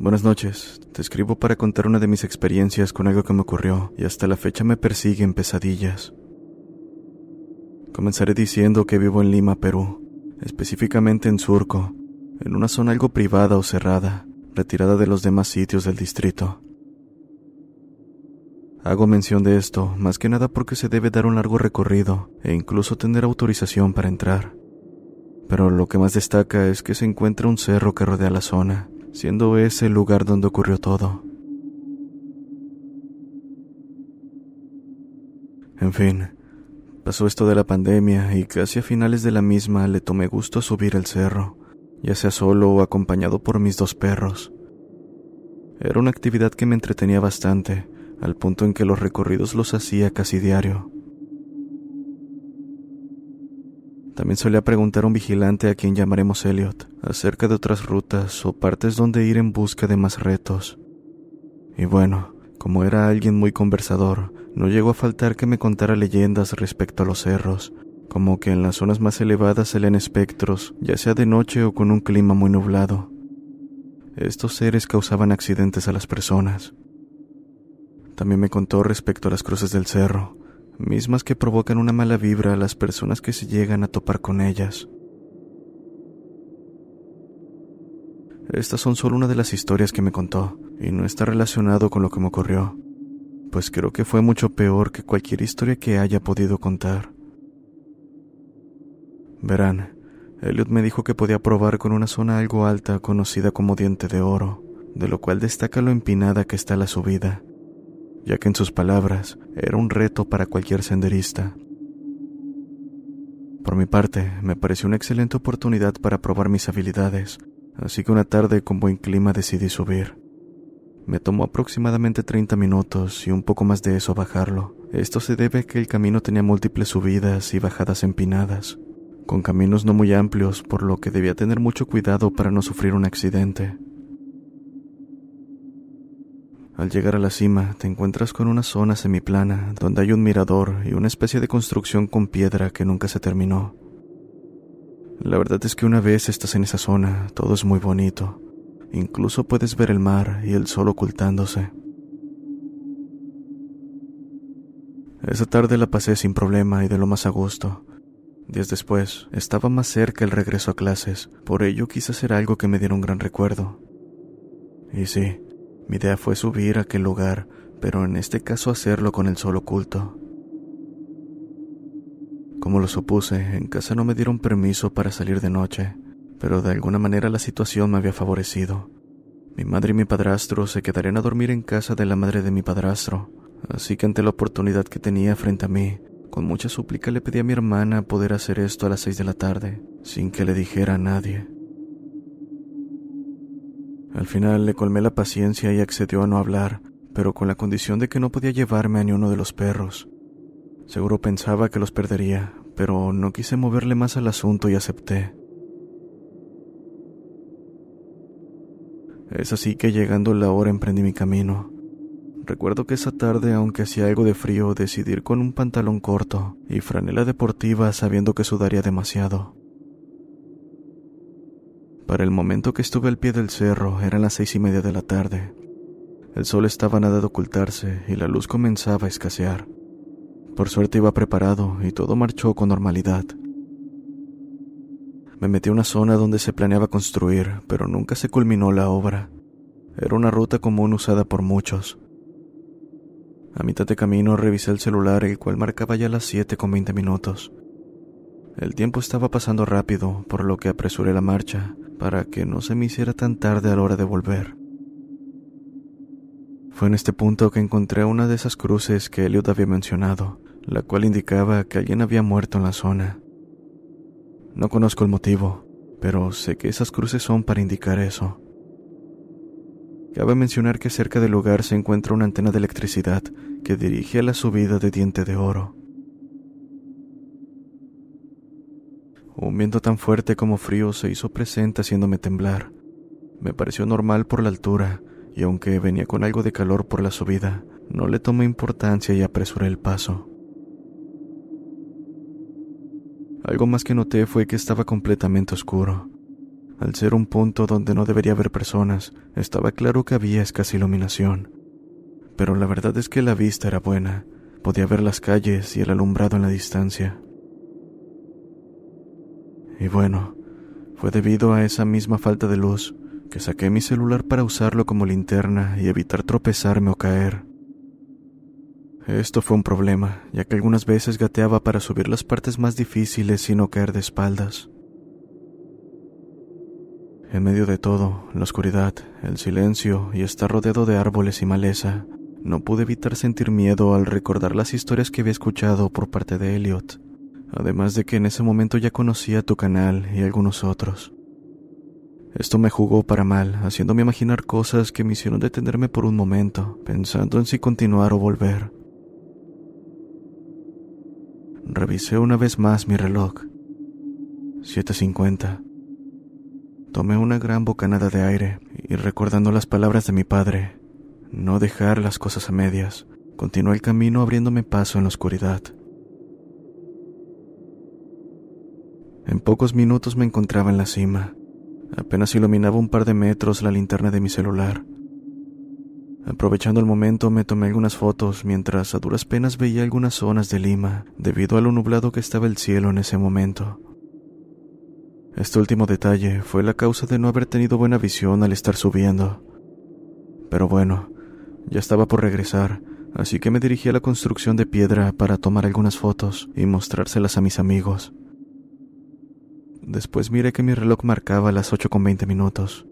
Buenas noches, te escribo para contar una de mis experiencias con algo que me ocurrió y hasta la fecha me persiguen pesadillas. Comenzaré diciendo que vivo en Lima, Perú, específicamente en Surco, en una zona algo privada o cerrada, retirada de los demás sitios del distrito. Hago mención de esto más que nada porque se debe dar un largo recorrido e incluso tener autorización para entrar. Pero lo que más destaca es que se encuentra un cerro que rodea la zona, siendo ese el lugar donde ocurrió todo. En fin, pasó esto de la pandemia y casi a finales de la misma le tomé gusto a subir el cerro, ya sea solo o acompañado por mis dos perros. Era una actividad que me entretenía bastante, al punto en que los recorridos los hacía casi diario. También solía preguntar a un vigilante a quien llamaremos Elliot acerca de otras rutas o partes donde ir en busca de más retos. Y bueno, como era alguien muy conversador, no llegó a faltar que me contara leyendas respecto a los cerros, como que en las zonas más elevadas se espectros, ya sea de noche o con un clima muy nublado. Estos seres causaban accidentes a las personas. También me contó respecto a las cruces del cerro, mismas que provocan una mala vibra a las personas que se llegan a topar con ellas. Estas son solo una de las historias que me contó, y no está relacionado con lo que me ocurrió, pues creo que fue mucho peor que cualquier historia que haya podido contar. Verán, Elliot me dijo que podía probar con una zona algo alta conocida como Diente de Oro, de lo cual destaca lo empinada que está la subida, ya que en sus palabras era un reto para cualquier senderista. Por mi parte, me pareció una excelente oportunidad para probar mis habilidades, así que una tarde con buen clima decidí subir. Me tomó aproximadamente 30 minutos y un poco más de eso bajarlo. Esto se debe a que el camino tenía múltiples subidas y bajadas empinadas, con caminos no muy amplios, por lo que debía tener mucho cuidado para no sufrir un accidente. Al llegar a la cima, te encuentras con una zona semiplana donde hay un mirador y una especie de construcción con piedra que nunca se terminó. La verdad es que una vez estás en esa zona, todo es muy bonito. Incluso puedes ver el mar y el sol ocultándose. Esa tarde la pasé sin problema y de lo más a gusto. Días después, estaba más cerca el regreso a clases, por ello quise hacer algo que me diera un gran recuerdo. Y sí, mi idea fue subir a aquel lugar, pero en este caso hacerlo con el sol oculto. Como lo supuse, en casa no me dieron permiso para salir de noche, pero de alguna manera la situación me había favorecido. Mi madre y mi padrastro se quedarían a dormir en casa de la madre de mi padrastro, así que ante la oportunidad que tenía frente a mí, con mucha súplica le pedí a mi hermana poder hacer esto a las seis de la tarde, sin que le dijera a nadie. Al final le colmé la paciencia y accedió a no hablar, pero con la condición de que no podía llevarme a ni uno de los perros. Seguro pensaba que los perdería, pero no quise moverle más al asunto y acepté. Es así que llegando la hora emprendí mi camino. Recuerdo que esa tarde, aunque hacía algo de frío, decidí ir con un pantalón corto y franela deportiva sabiendo que sudaría demasiado. Para el momento que estuve al pie del cerro eran las seis y media de la tarde. El sol estaba nada de ocultarse y la luz comenzaba a escasear. Por suerte iba preparado y todo marchó con normalidad. Me metí a una zona donde se planeaba construir, pero nunca se culminó la obra. Era una ruta común usada por muchos. A mitad de camino revisé el celular, el cual marcaba ya las 7 con 20 minutos. El tiempo estaba pasando rápido, por lo que apresuré la marcha para que no se me hiciera tan tarde a la hora de volver. Fue en este punto que encontré una de esas cruces que Elliot había mencionado, la cual indicaba que alguien había muerto en la zona. No conozco el motivo, pero sé que esas cruces son para indicar eso. Cabe mencionar que cerca del lugar se encuentra una antena de electricidad que dirige a la subida de Diente de Oro. Un viento tan fuerte como frío se hizo presente haciéndome temblar. Me pareció normal por la altura, y aunque venía con algo de calor por la subida, no le tomé importancia y apresuré el paso. Algo más que noté fue que estaba completamente oscuro. Al ser un punto donde no debería haber personas, estaba claro que había escasa iluminación. Pero la verdad es que la vista era buena. Podía ver las calles y el alumbrado en la distancia. Y bueno, fue debido a esa misma falta de luz que saqué mi celular para usarlo como linterna y evitar tropezarme o caer. Esto fue un problema, ya que algunas veces gateaba para subir las partes más difíciles y no caer de espaldas. En medio de todo, la oscuridad, el silencio y estar rodeado de árboles y maleza, no pude evitar sentir miedo al recordar las historias que había escuchado por parte de Elliot, además de que en ese momento ya conocía tu canal y algunos otros. Esto me jugó para mal, haciéndome imaginar cosas que me hicieron detenerme por un momento, pensando en si continuar o volver. Revisé una vez más mi reloj. 7.50. Tomé una gran bocanada de aire y recordando las palabras de mi padre, no dejar las cosas a medias, continué el camino abriéndome paso en la oscuridad. En pocos minutos me encontraba en la cima. Apenas iluminaba un par de metros la linterna de mi celular. Aprovechando el momento me tomé algunas fotos mientras a duras penas veía algunas zonas de Lima debido a lo nublado que estaba el cielo en ese momento. Este último detalle fue la causa de no haber tenido buena visión al estar subiendo. Pero bueno, ya estaba por regresar, así que me dirigí a la construcción de piedra para tomar algunas fotos y mostrárselas a mis amigos. Después miré que mi reloj marcaba las 8 con 20 minutos.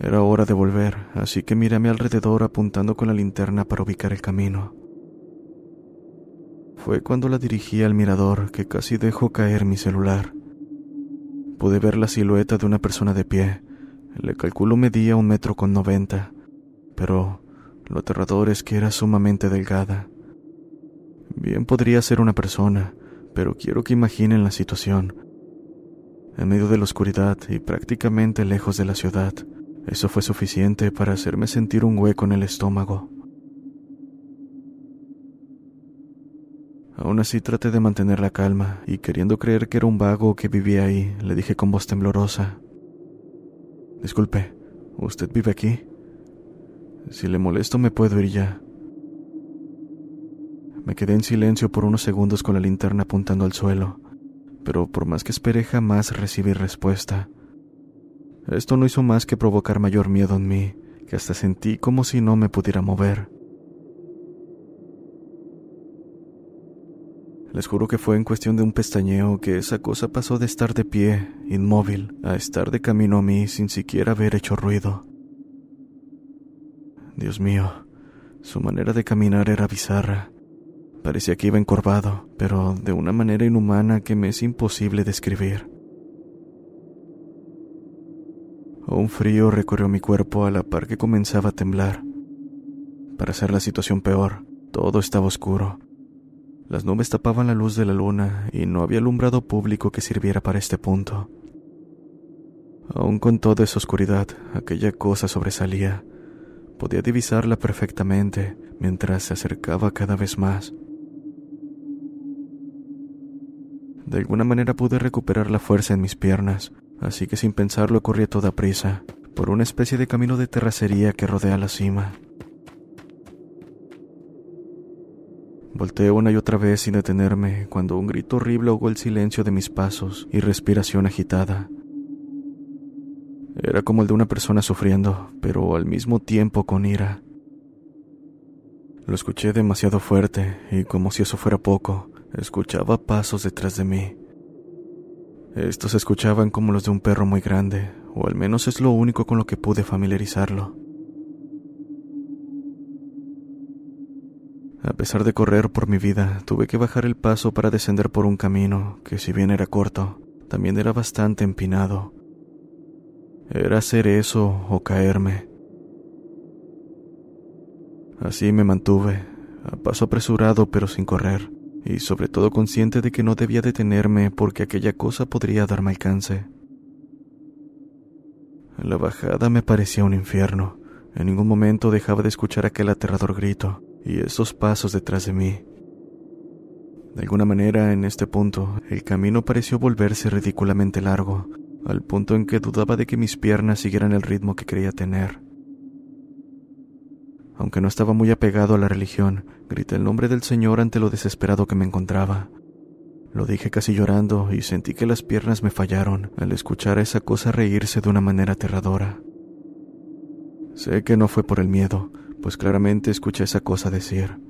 Era hora de volver, así que miré a mi alrededor apuntando con la linterna para ubicar el camino. Fue cuando la dirigí al mirador que casi dejó caer mi celular. Pude ver la silueta de una persona de pie. Le calculo medía un metro con noventa, pero lo aterrador es que era sumamente delgada. Bien podría ser una persona, pero quiero que imaginen la situación. En medio de la oscuridad y prácticamente lejos de la ciudad, eso fue suficiente para hacerme sentir un hueco en el estómago. Aún así traté de mantener la calma y queriendo creer que era un vago que vivía ahí, le dije con voz temblorosa. Disculpe, ¿usted vive aquí? Si le molesto me puedo ir ya. Me quedé en silencio por unos segundos con la linterna apuntando al suelo, pero por más que esperé jamás recibí respuesta. Esto no hizo más que provocar mayor miedo en mí, que hasta sentí como si no me pudiera mover. Les juro que fue en cuestión de un pestañeo que esa cosa pasó de estar de pie, inmóvil, a estar de camino a mí sin siquiera haber hecho ruido. Dios mío, su manera de caminar era bizarra. Parecía que iba encorvado, pero de una manera inhumana que me es imposible describir. Un frío recorrió mi cuerpo a la par que comenzaba a temblar. Para hacer la situación peor, todo estaba oscuro las nubes tapaban la luz de la luna y no había alumbrado público que sirviera para este punto. Aún con toda esa oscuridad, aquella cosa sobresalía. Podía divisarla perfectamente mientras se acercaba cada vez más. De alguna manera pude recuperar la fuerza en mis piernas, así que sin pensarlo corrí a toda prisa, por una especie de camino de terracería que rodea la cima. Volteé una y otra vez sin detenerme cuando un grito horrible ahogó el silencio de mis pasos y respiración agitada. Era como el de una persona sufriendo, pero al mismo tiempo con ira. Lo escuché demasiado fuerte y como si eso fuera poco, escuchaba pasos detrás de mí. Estos escuchaban como los de un perro muy grande, o al menos es lo único con lo que pude familiarizarlo. A pesar de correr por mi vida, tuve que bajar el paso para descender por un camino que si bien era corto, también era bastante empinado. Era hacer eso o caerme. Así me mantuve, a paso apresurado pero sin correr, y sobre todo consciente de que no debía detenerme porque aquella cosa podría darme alcance. La bajada me parecía un infierno. En ningún momento dejaba de escuchar aquel aterrador grito y esos pasos detrás de mí. De alguna manera, en este punto, el camino pareció volverse ridículamente largo, al punto en que dudaba de que mis piernas siguieran el ritmo que quería tener. Aunque no estaba muy apegado a la religión, grité el nombre del Señor ante lo desesperado que me encontraba. Lo dije casi llorando y sentí que las piernas me fallaron al escuchar a esa cosa reírse de una manera aterradora. Sé que no fue por el miedo, pues claramente escuché esa cosa decir.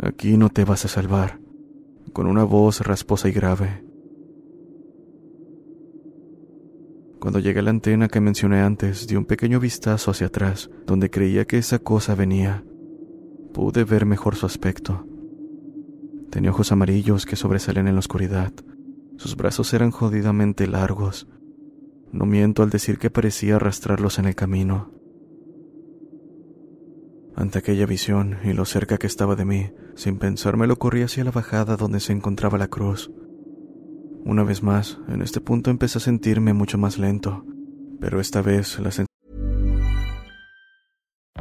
Aquí no te vas a salvar, con una voz rasposa y grave. Cuando llegué a la antena que mencioné antes, di un pequeño vistazo hacia atrás, donde creía que esa cosa venía. Pude ver mejor su aspecto. Tenía ojos amarillos que sobresalen en la oscuridad. Sus brazos eran jodidamente largos. No miento al decir que parecía arrastrarlos en el camino. Ante aquella visión y lo cerca que estaba de mí, sin pensármelo corrí hacia la bajada donde se encontraba la cruz. Una vez más, en este punto empecé a sentirme mucho más lento, pero esta vez la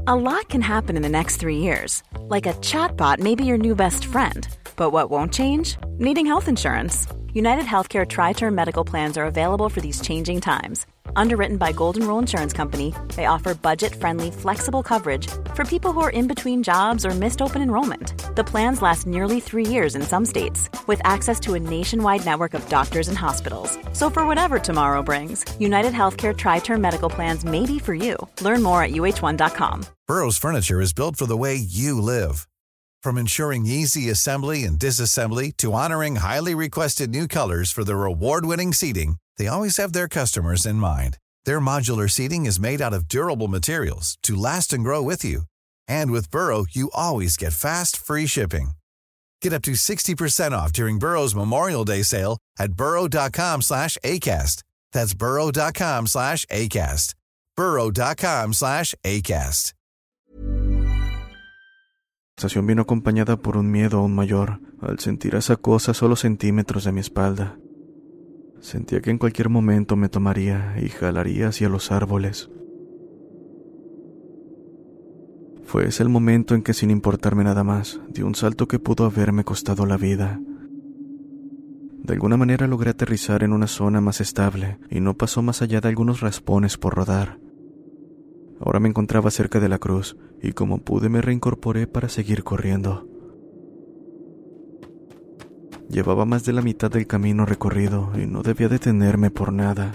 A lot can happen in the next three years. Like a chatbot may be your new best friend. But what won't change? Needing health insurance. United Healthcare Tri Term Medical Plans are available for these changing times Underwritten by Golden Rule Insurance Company, they offer budget-friendly, flexible coverage for people who are in between jobs or missed open enrollment. The plans last nearly three years in some states, with access to a nationwide network of doctors and hospitals. So for whatever tomorrow brings, United Healthcare Tri-Term Medical Plans may be for you. Learn more at uh1.com. Burrow's furniture is built for the way you live. From ensuring easy assembly and disassembly to honoring highly requested new colors for their award-winning seating, they always have their customers in mind. Their modular seating is made out of durable materials to last and grow with you. And with Burrow, you always get fast, free shipping. Get up to 60% off during Burrow's Memorial Day sale at burrow.com slash ACAST. That's burrow.com slash ACAST. burrow.com slash ACAST. La sensación vino acompañada por un miedo aún mayor al sentir esa cosa solo centímetros de mi espalda. Sentía que en cualquier momento me tomaría y jalaría hacia los árboles. Fue ese el momento en que sin importarme nada más, di un salto que pudo haberme costado la vida. De alguna manera logré aterrizar en una zona más estable y no pasó más allá de algunos raspones por rodar. Ahora me encontraba cerca de la cruz y como pude me reincorporé para seguir corriendo. Llevaba más de la mitad del camino recorrido y no debía detenerme por nada.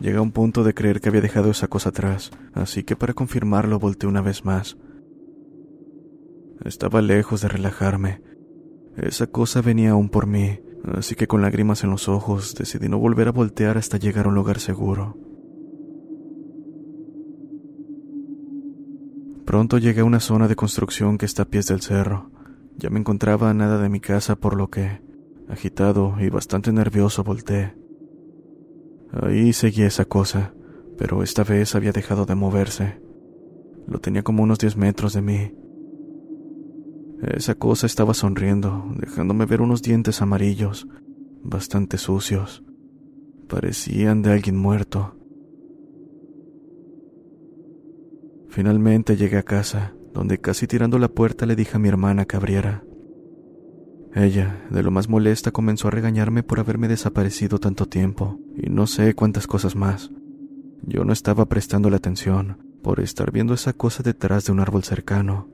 Llegué a un punto de creer que había dejado esa cosa atrás, así que para confirmarlo volteé una vez más. Estaba lejos de relajarme. Esa cosa venía aún por mí, así que con lágrimas en los ojos decidí no volver a voltear hasta llegar a un lugar seguro. Pronto llegué a una zona de construcción que está a pies del cerro. Ya me encontraba a nada de mi casa, por lo que, agitado y bastante nervioso, volteé. Ahí seguía esa cosa, pero esta vez había dejado de moverse. Lo tenía como unos diez metros de mí. Esa cosa estaba sonriendo, dejándome ver unos dientes amarillos, bastante sucios. Parecían de alguien muerto. Finalmente llegué a casa donde casi tirando la puerta le dije a mi hermana que abriera. Ella, de lo más molesta, comenzó a regañarme por haberme desaparecido tanto tiempo, y no sé cuántas cosas más. Yo no estaba prestando la atención, por estar viendo esa cosa detrás de un árbol cercano.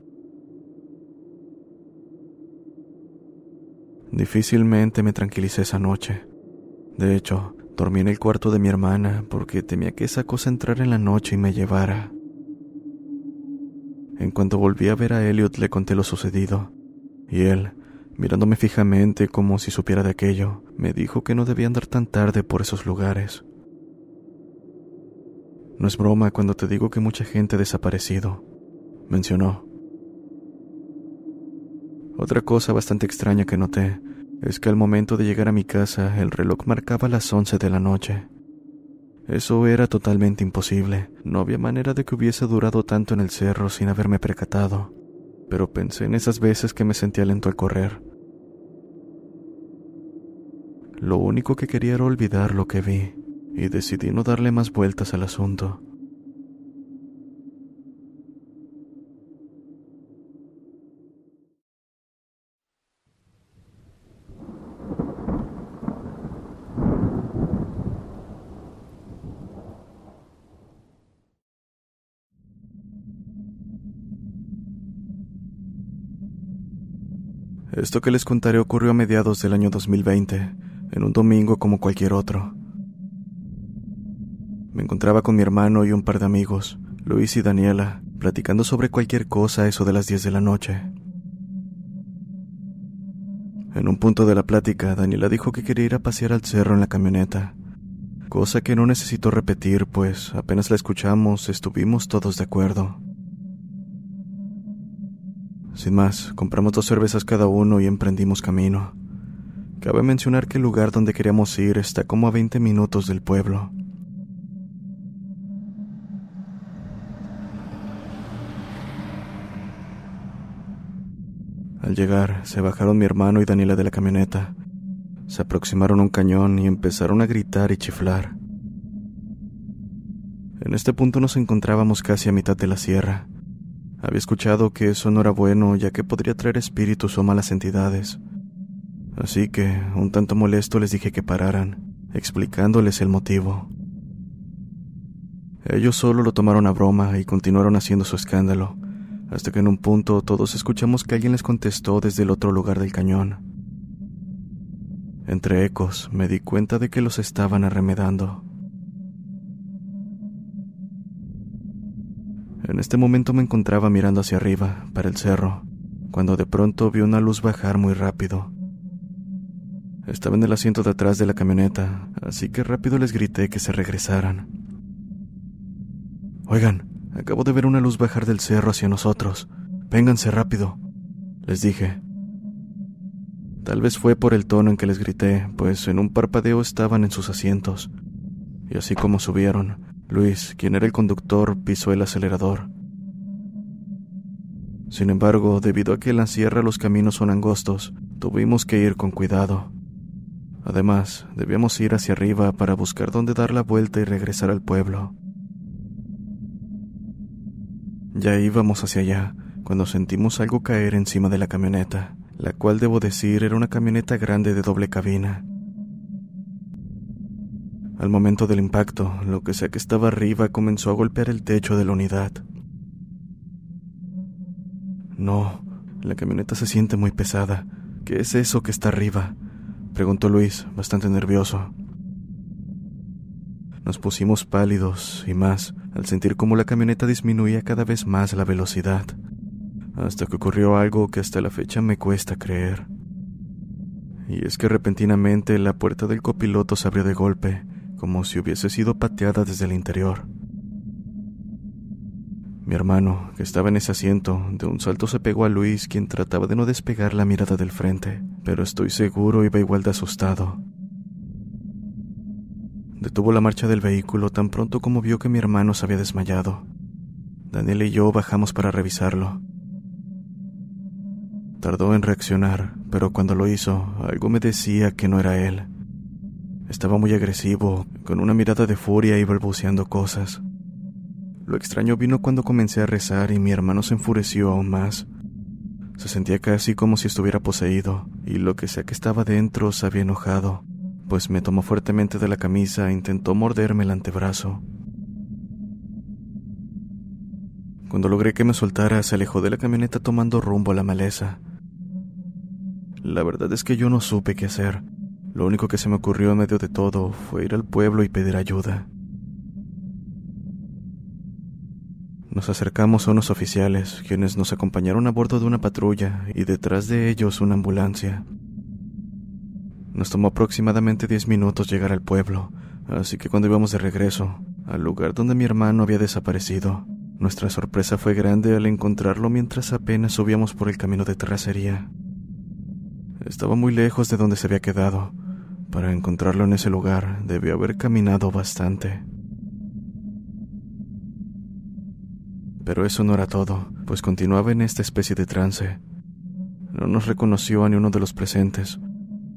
Difícilmente me tranquilicé esa noche. De hecho, dormí en el cuarto de mi hermana porque temía que esa cosa entrara en la noche y me llevara. En cuanto volví a ver a Elliot le conté lo sucedido, y él, mirándome fijamente como si supiera de aquello, me dijo que no debía andar tan tarde por esos lugares. No es broma cuando te digo que mucha gente ha desaparecido, mencionó. Otra cosa bastante extraña que noté es que al momento de llegar a mi casa el reloj marcaba las once de la noche. Eso era totalmente imposible. No había manera de que hubiese durado tanto en el cerro sin haberme percatado. Pero pensé en esas veces que me sentía lento al correr. Lo único que quería era olvidar lo que vi, y decidí no darle más vueltas al asunto. Esto que les contaré ocurrió a mediados del año 2020, en un domingo como cualquier otro. Me encontraba con mi hermano y un par de amigos, Luis y Daniela, platicando sobre cualquier cosa a eso de las 10 de la noche. En un punto de la plática, Daniela dijo que quería ir a pasear al cerro en la camioneta, cosa que no necesito repetir, pues apenas la escuchamos estuvimos todos de acuerdo. Sin más, compramos dos cervezas cada uno y emprendimos camino. Cabe mencionar que el lugar donde queríamos ir está como a 20 minutos del pueblo. Al llegar, se bajaron mi hermano y Daniela de la camioneta. Se aproximaron a un cañón y empezaron a gritar y chiflar. En este punto nos encontrábamos casi a mitad de la sierra había escuchado que eso no era bueno ya que podría traer espíritus o malas entidades. Así que, un tanto molesto, les dije que pararan, explicándoles el motivo. Ellos solo lo tomaron a broma y continuaron haciendo su escándalo, hasta que en un punto todos escuchamos que alguien les contestó desde el otro lugar del cañón. Entre ecos me di cuenta de que los estaban arremedando. En este momento me encontraba mirando hacia arriba, para el cerro, cuando de pronto vi una luz bajar muy rápido. Estaba en el asiento de atrás de la camioneta, así que rápido les grité que se regresaran. Oigan, acabo de ver una luz bajar del cerro hacia nosotros. Vénganse rápido, les dije. Tal vez fue por el tono en que les grité, pues en un parpadeo estaban en sus asientos. Y así como subieron, Luis, quien era el conductor, pisó el acelerador. Sin embargo, debido a que en la sierra los caminos son angostos, tuvimos que ir con cuidado. Además, debíamos ir hacia arriba para buscar dónde dar la vuelta y regresar al pueblo. Ya íbamos hacia allá cuando sentimos algo caer encima de la camioneta, la cual debo decir era una camioneta grande de doble cabina. Al momento del impacto, lo que sea que estaba arriba comenzó a golpear el techo de la unidad. No, la camioneta se siente muy pesada. ¿Qué es eso que está arriba? preguntó Luis, bastante nervioso. Nos pusimos pálidos y más al sentir cómo la camioneta disminuía cada vez más la velocidad, hasta que ocurrió algo que hasta la fecha me cuesta creer. Y es que repentinamente la puerta del copiloto se abrió de golpe como si hubiese sido pateada desde el interior. Mi hermano, que estaba en ese asiento, de un salto se pegó a Luis, quien trataba de no despegar la mirada del frente, pero estoy seguro iba igual de asustado. Detuvo la marcha del vehículo tan pronto como vio que mi hermano se había desmayado. Daniel y yo bajamos para revisarlo. Tardó en reaccionar, pero cuando lo hizo, algo me decía que no era él. Estaba muy agresivo, con una mirada de furia y balbuceando cosas. Lo extraño vino cuando comencé a rezar y mi hermano se enfureció aún más. Se sentía casi como si estuviera poseído, y lo que sea que estaba dentro se había enojado, pues me tomó fuertemente de la camisa e intentó morderme el antebrazo. Cuando logré que me soltara, se alejó de la camioneta tomando rumbo a la maleza. La verdad es que yo no supe qué hacer. Lo único que se me ocurrió en medio de todo fue ir al pueblo y pedir ayuda. Nos acercamos a unos oficiales, quienes nos acompañaron a bordo de una patrulla y detrás de ellos una ambulancia. Nos tomó aproximadamente diez minutos llegar al pueblo, así que cuando íbamos de regreso, al lugar donde mi hermano había desaparecido, nuestra sorpresa fue grande al encontrarlo mientras apenas subíamos por el camino de terracería. Estaba muy lejos de donde se había quedado. Para encontrarlo en ese lugar debió haber caminado bastante. Pero eso no era todo, pues continuaba en esta especie de trance. No nos reconoció a ni uno de los presentes.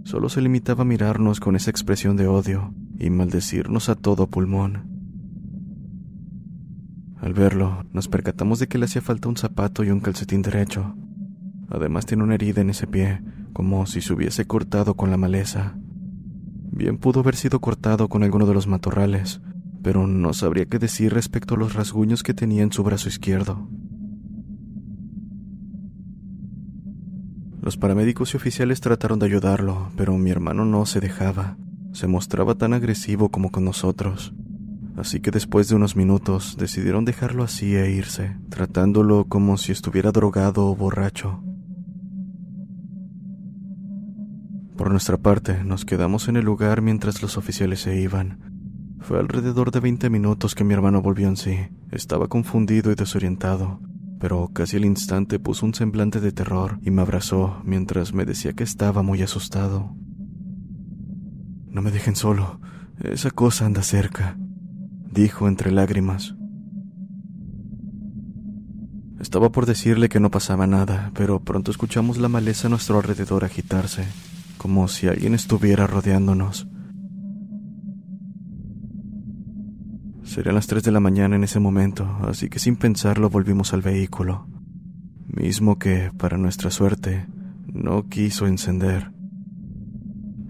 Solo se limitaba a mirarnos con esa expresión de odio y maldecirnos a todo pulmón. Al verlo, nos percatamos de que le hacía falta un zapato y un calcetín derecho. Además tiene una herida en ese pie, como si se hubiese cortado con la maleza. Bien pudo haber sido cortado con alguno de los matorrales, pero no sabría qué decir respecto a los rasguños que tenía en su brazo izquierdo. Los paramédicos y oficiales trataron de ayudarlo, pero mi hermano no se dejaba. Se mostraba tan agresivo como con nosotros así que después de unos minutos decidieron dejarlo así e irse, tratándolo como si estuviera drogado o borracho. Por nuestra parte, nos quedamos en el lugar mientras los oficiales se iban. Fue alrededor de 20 minutos que mi hermano volvió en sí. Estaba confundido y desorientado, pero casi al instante puso un semblante de terror y me abrazó mientras me decía que estaba muy asustado. No me dejen solo, esa cosa anda cerca dijo entre lágrimas. Estaba por decirle que no pasaba nada, pero pronto escuchamos la maleza a nuestro alrededor agitarse, como si alguien estuviera rodeándonos. Serían las tres de la mañana en ese momento, así que sin pensarlo volvimos al vehículo, mismo que, para nuestra suerte, no quiso encender.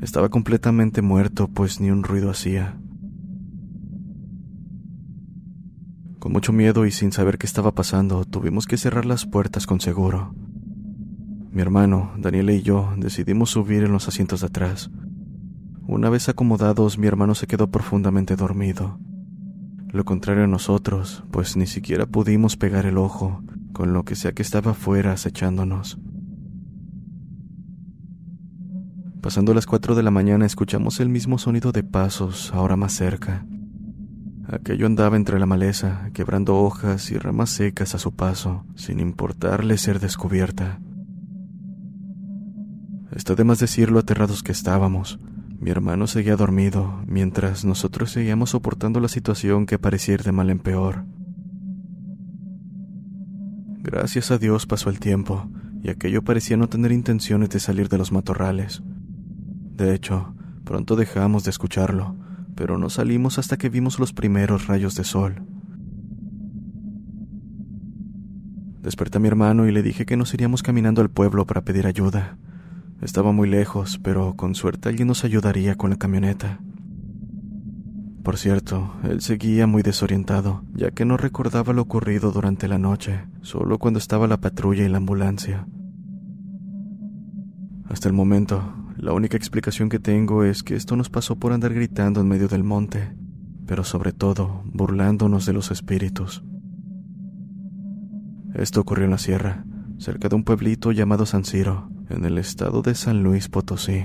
Estaba completamente muerto, pues ni un ruido hacía. Con mucho miedo y sin saber qué estaba pasando, tuvimos que cerrar las puertas con seguro. Mi hermano, Daniel y yo decidimos subir en los asientos de atrás. Una vez acomodados, mi hermano se quedó profundamente dormido. Lo contrario a nosotros, pues ni siquiera pudimos pegar el ojo, con lo que sea que estaba afuera acechándonos. Pasando las cuatro de la mañana escuchamos el mismo sonido de pasos, ahora más cerca. Aquello andaba entre la maleza, quebrando hojas y ramas secas a su paso, sin importarle ser descubierta. Está de más decir lo aterrados que estábamos. Mi hermano seguía dormido, mientras nosotros seguíamos soportando la situación que parecía ir de mal en peor. Gracias a Dios pasó el tiempo, y aquello parecía no tener intenciones de salir de los matorrales. De hecho, pronto dejamos de escucharlo, pero no salimos hasta que vimos los primeros rayos de sol. Desperté a mi hermano y le dije que nos iríamos caminando al pueblo para pedir ayuda. Estaba muy lejos, pero con suerte alguien nos ayudaría con la camioneta. Por cierto, él seguía muy desorientado, ya que no recordaba lo ocurrido durante la noche, solo cuando estaba la patrulla y la ambulancia. Hasta el momento, la única explicación que tengo es que esto nos pasó por andar gritando en medio del monte, pero sobre todo burlándonos de los espíritus. Esto ocurrió en la sierra, cerca de un pueblito llamado San Ciro, en el estado de San Luis Potosí.